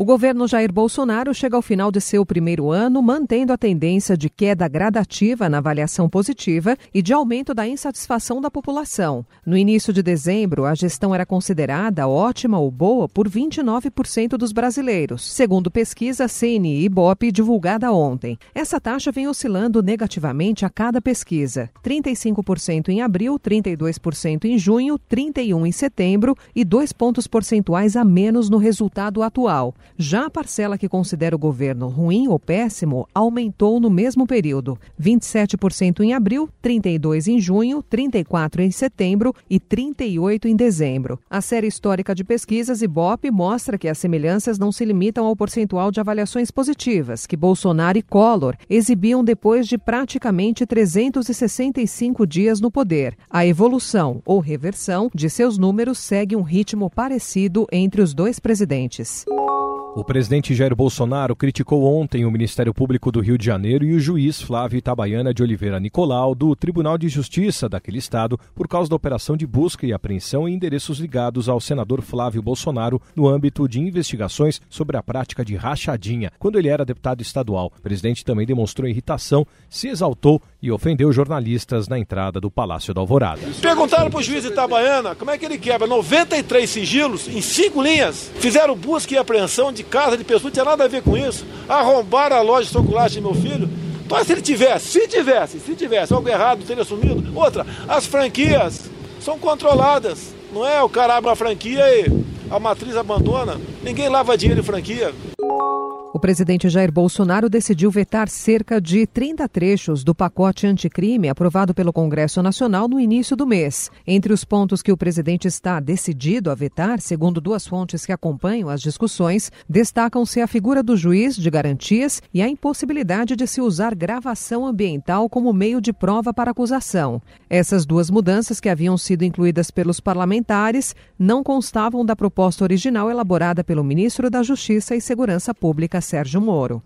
O governo Jair Bolsonaro chega ao final de seu primeiro ano mantendo a tendência de queda gradativa na avaliação positiva e de aumento da insatisfação da população. No início de dezembro, a gestão era considerada ótima ou boa por 29% dos brasileiros, segundo pesquisa CNI Ibope divulgada ontem. Essa taxa vem oscilando negativamente a cada pesquisa: 35% em abril, 32% em junho, 31% em setembro e dois pontos percentuais a menos no resultado atual. Já a parcela que considera o governo ruim ou péssimo aumentou no mesmo período: 27% em abril, 32% em junho, 34% em setembro e 38% em dezembro. A série histórica de pesquisas Ibope mostra que as semelhanças não se limitam ao percentual de avaliações positivas que Bolsonaro e Collor exibiam depois de praticamente 365 dias no poder. A evolução ou reversão de seus números segue um ritmo parecido entre os dois presidentes. O presidente Jair Bolsonaro criticou ontem o Ministério Público do Rio de Janeiro e o juiz Flávio Itabaiana de Oliveira Nicolau, do Tribunal de Justiça daquele estado, por causa da operação de busca e apreensão em endereços ligados ao senador Flávio Bolsonaro no âmbito de investigações sobre a prática de rachadinha, quando ele era deputado estadual. O presidente também demonstrou irritação, se exaltou e ofendeu jornalistas na entrada do Palácio da Alvorada. Perguntaram para o juiz Itabaiana como é que ele quebra 93 sigilos em cinco linhas, fizeram busca e apreensão de de casa de pessoa, não tinha nada a ver com isso. Arrombaram a loja de chocolate de meu filho. Então, se ele tivesse, se tivesse, se tivesse algo errado, teria assumido. Outra, as franquias são controladas. Não é o cara abre uma franquia e a matriz abandona. Ninguém lava dinheiro em franquia. O presidente Jair Bolsonaro decidiu vetar cerca de 30 trechos do pacote anticrime aprovado pelo Congresso Nacional no início do mês. Entre os pontos que o presidente está decidido a vetar, segundo duas fontes que acompanham as discussões, destacam-se a figura do juiz de garantias e a impossibilidade de se usar gravação ambiental como meio de prova para acusação. Essas duas mudanças, que haviam sido incluídas pelos parlamentares, não constavam da proposta original elaborada pelo ministro da Justiça e Segurança Pública. Sérgio Moro.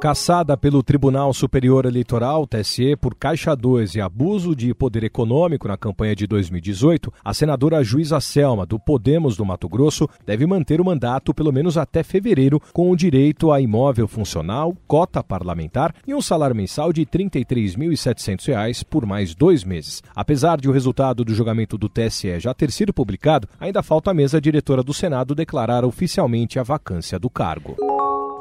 Caçada pelo Tribunal Superior Eleitoral, TSE, por Caixa 2 e abuso de poder econômico na campanha de 2018, a senadora Juíza Selma, do Podemos do Mato Grosso, deve manter o mandato pelo menos até fevereiro, com o direito a imóvel funcional, cota parlamentar e um salário mensal de R$ 33.700 por mais dois meses. Apesar de o resultado do julgamento do TSE já ter sido publicado, ainda falta a mesa diretora do Senado declarar oficialmente a vacância do cargo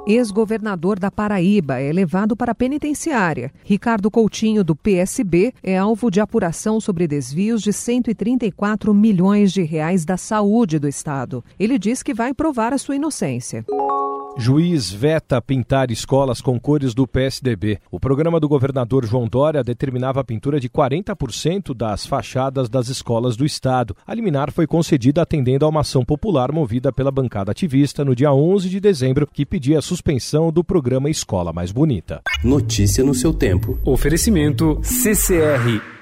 ex-governador da Paraíba, é levado para a penitenciária. Ricardo Coutinho, do PSB, é alvo de apuração sobre desvios de 134 milhões de reais da saúde do Estado. Ele diz que vai provar a sua inocência. Juiz veta pintar escolas com cores do PSDB. O programa do governador João Dória determinava a pintura de 40% das fachadas das escolas do estado. A liminar foi concedida atendendo a uma ação popular movida pela bancada ativista no dia 11 de dezembro, que pedia a suspensão do programa Escola Mais Bonita. Notícia no seu tempo. Oferecimento CCR